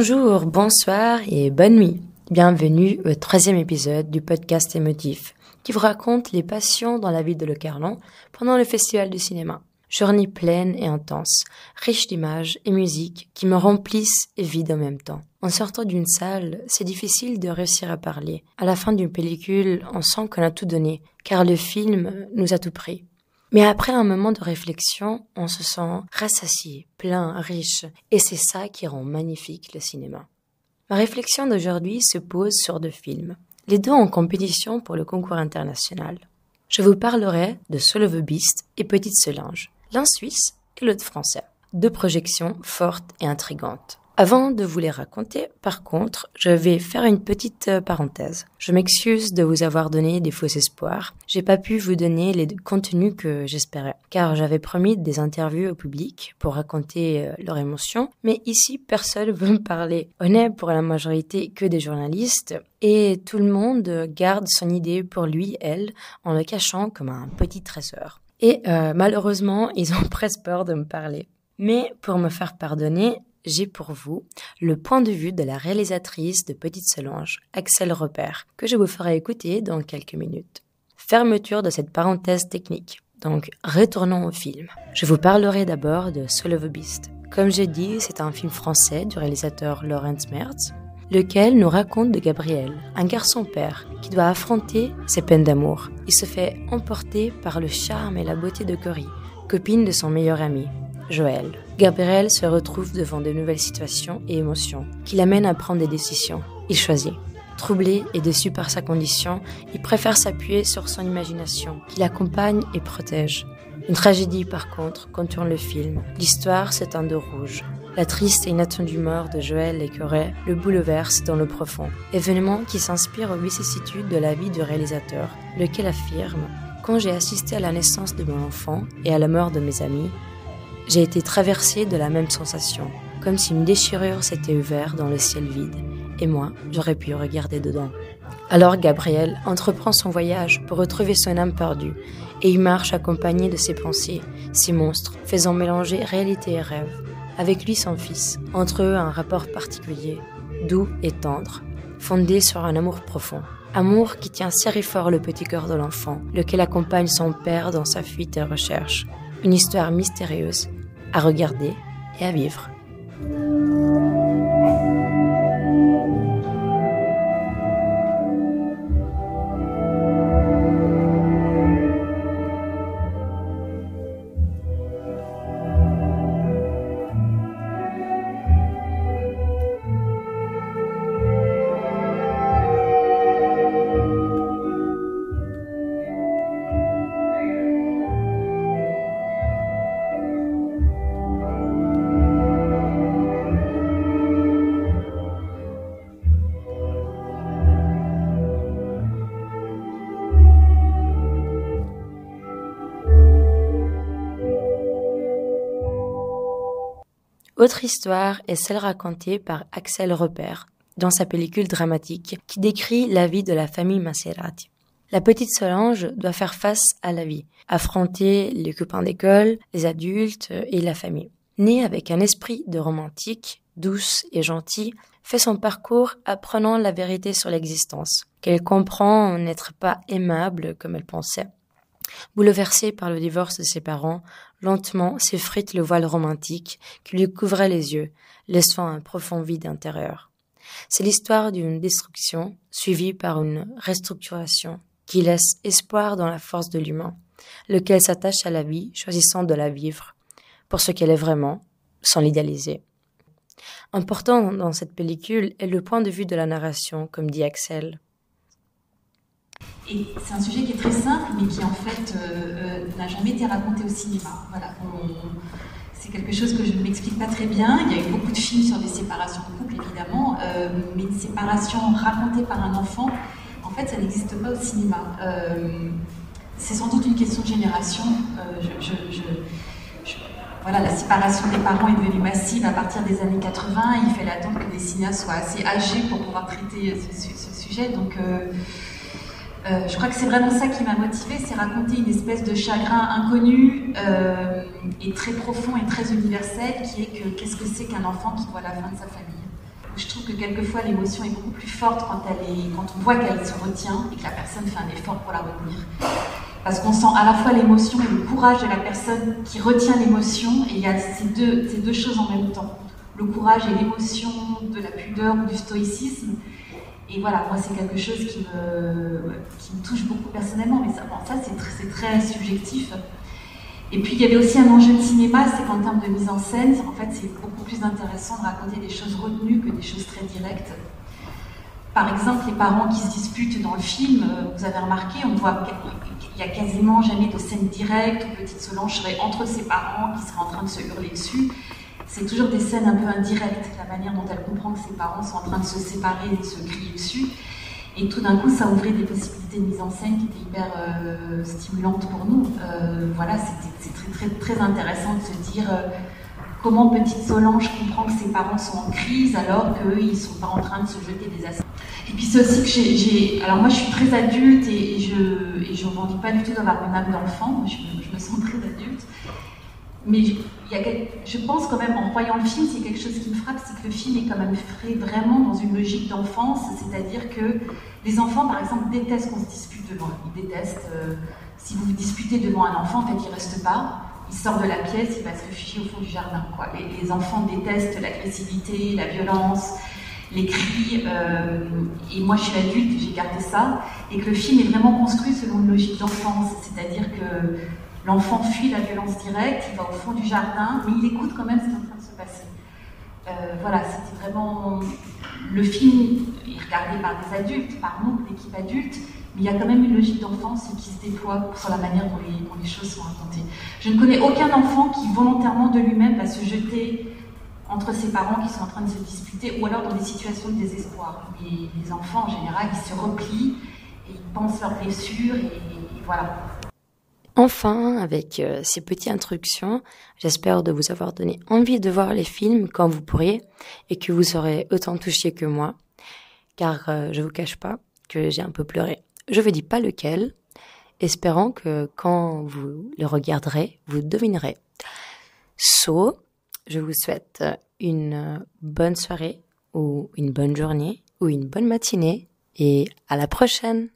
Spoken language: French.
Bonjour, bonsoir et bonne nuit. Bienvenue au troisième épisode du podcast émotif qui vous raconte les passions dans la ville de Le Carlon pendant le festival du cinéma. Journée pleine et intense, riche d'images et musique qui me remplissent et vident en même temps. En sortant d'une salle, c'est difficile de réussir à parler. À la fin d'une pellicule, on sent qu'on a tout donné, car le film nous a tout pris. Mais après un moment de réflexion, on se sent rassasié, plein, riche, et c'est ça qui rend magnifique le cinéma. Ma réflexion d'aujourd'hui se pose sur deux films, les deux en compétition pour le concours international. Je vous parlerai de Beast et Petite Solange, l'un suisse et l'autre français. Deux projections fortes et intrigantes. Avant de vous les raconter, par contre, je vais faire une petite euh, parenthèse. Je m'excuse de vous avoir donné des faux espoirs. J'ai pas pu vous donner les contenus que j'espérais, car j'avais promis des interviews au public pour raconter euh, leurs émotions, mais ici personne veut me parler. On est pour la majorité que des journalistes, et tout le monde garde son idée pour lui, elle, en le cachant comme un petit trésor. Et euh, malheureusement, ils ont presque peur de me parler. Mais pour me faire pardonner, j'ai pour vous le point de vue de la réalisatrice de Petite Solange, Axel Repère, que je vous ferai écouter dans quelques minutes. Fermeture de cette parenthèse technique. Donc, retournons au film. Je vous parlerai d'abord de Soul of a Beast. Comme j'ai dit, c'est un film français du réalisateur Laurence Mertz, lequel nous raconte de Gabriel, un garçon père qui doit affronter ses peines d'amour. Il se fait emporter par le charme et la beauté de Cory, copine de son meilleur ami, Joël. Gabriel se retrouve devant de nouvelles situations et émotions qui l'amènent à prendre des décisions. Il choisit. Troublé et déçu par sa condition, il préfère s'appuyer sur son imagination, qui l'accompagne et protège. Une tragédie, par contre, contourne le film. L'histoire s'éteint de rouge. La triste et inattendue mort de Joël et Corée le bouleverse dans le profond. Événement qui s'inspire aux vicissitudes de la vie du réalisateur, lequel affirme Quand j'ai assisté à la naissance de mon enfant et à la mort de mes amis, j'ai été traversée de la même sensation, comme si une déchirure s'était ouverte dans le ciel vide, et moi, j'aurais pu regarder dedans. Alors Gabriel entreprend son voyage pour retrouver son âme perdue, et il marche accompagné de ses pensées, ses monstres, faisant mélanger réalité et rêve. Avec lui son fils, entre eux un rapport particulier, doux et tendre, fondé sur un amour profond. Amour qui tient serré fort le petit cœur de l'enfant, lequel accompagne son père dans sa fuite et recherche. Une histoire mystérieuse à regarder et à vivre. Autre histoire est celle racontée par Axel Repère dans sa pellicule dramatique qui décrit la vie de la famille Maserati. La petite Solange doit faire face à la vie, affronter les copains d'école, les adultes et la famille. Née avec un esprit de romantique, douce et gentille, fait son parcours apprenant la vérité sur l'existence, qu'elle comprend n'être pas aimable comme elle pensait. Bouleversée par le divorce de ses parents, lentement s'effrite le voile romantique qui lui couvrait les yeux, laissant un profond vide intérieur. C'est l'histoire d'une destruction suivie par une restructuration qui laisse espoir dans la force de l'humain, lequel s'attache à la vie, choisissant de la vivre pour ce qu'elle est vraiment, sans l'idéaliser. Important dans cette pellicule est le point de vue de la narration, comme dit Axel. Et c'est un sujet qui est très simple, mais qui en fait euh, euh, n'a jamais été raconté au cinéma. Voilà, c'est quelque chose que je ne m'explique pas très bien. Il y a eu beaucoup de films sur des séparations de couple, évidemment, euh, mais une séparation racontée par un enfant, en fait, ça n'existe pas au cinéma. c'est sans doute une question de génération. voilà, la séparation des parents est devenue massive à partir des années 80. Il fallait attendre que des cinéastes soient assez âgés pour pouvoir traiter ce, sujet. Donc, euh, je crois que c'est vraiment ça qui m'a motivée, c'est raconter une espèce de chagrin inconnu euh, et très profond et très universel qui est que qu'est-ce que c'est qu'un enfant qui voit la fin de sa famille? je trouve que quelquefois l'émotion est beaucoup plus forte quand, quand on voit qu'elle se retient et que la personne fait un effort pour la retenir. Parce qu'on sent à la fois l'émotion et le courage de la personne qui retient l'émotion, et il y a ces deux, ces deux choses en même temps. Le courage et l'émotion de la pudeur ou du stoïcisme. Et voilà, moi c'est quelque chose qui me, touche beaucoup personnellement, mais ça, ça c'est très subjectif. Et puis il y avait aussi un enjeu de cinéma, c'est qu'en termes de mise en scène, en fait c'est beaucoup plus intéressant de raconter des choses retenues que des choses très directes. Par exemple, les parents qui se disputent dans le film, euh, vous avez remarqué, on voit qu'il n'y a quasiment jamais de scène directe où Petite Solange serait entre ses parents qui seraient en train de se hurler dessus. C'est toujours des scènes un peu indirectes, la manière dont elle comprend que ses parents sont en train de se séparer et de se crier dessus. Et tout d'un coup, ça ouvrait des possibilités de mise en scène qui étaient hyper euh, stimulantes pour nous. Euh, voilà, c'est très, très, très intéressant de se dire euh, comment petite Solange comprend que ses parents sont en crise alors qu'ils ne sont pas en train de se jeter des assiettes. Et puis c'est aussi que j'ai... Alors moi, je suis très adulte et, je ne revendique pas du tout d'avoir une âme d'enfant. Je, je, me sens très adulte. Mais il y a, je pense quand même, en voyant le film, c'est quelque chose qui me frappe, c'est que le film est quand même fait vraiment dans une logique d'enfance, c'est-à-dire que les enfants, par exemple, détestent qu'on se dispute devant eux. Ils détestent, euh, si vous vous disputez devant un enfant, en fait, il ne reste pas, il sort de la pièce, il va se réfugier au fond du jardin. Quoi. Les, les enfants détestent l'agressivité, la violence, les cris, euh, et moi je suis adulte, j'ai gardé ça, et que le film est vraiment construit selon une logique d'enfance, c'est-à-dire que L'enfant fuit la violence directe, il va au fond du jardin, mais il écoute quand même ce qui est en train de se passer. Euh, voilà, c'était vraiment. Le film est regardé par des adultes, par nous, l'équipe adulte, mais il y a quand même une logique d'enfance qui se déploie sur la manière dont les, choses sont racontées. Je ne connais aucun enfant qui volontairement de lui-même va se jeter entre ses parents qui sont en train de se disputer ou alors dans des situations de désespoir. Les, enfants en général, ils se replient et ils pensent leurs blessures et voilà. Enfin, avec euh, ces petites instructions, j'espère de vous avoir donné envie de voir les films quand vous pourriez et que vous serez autant touché que moi, car euh, je vous cache pas que j'ai un peu pleuré. Je vous dis pas lequel, espérant que quand vous le regarderez, vous devinerez. So, je vous souhaite une bonne soirée ou une bonne journée ou une bonne matinée et à la prochaine.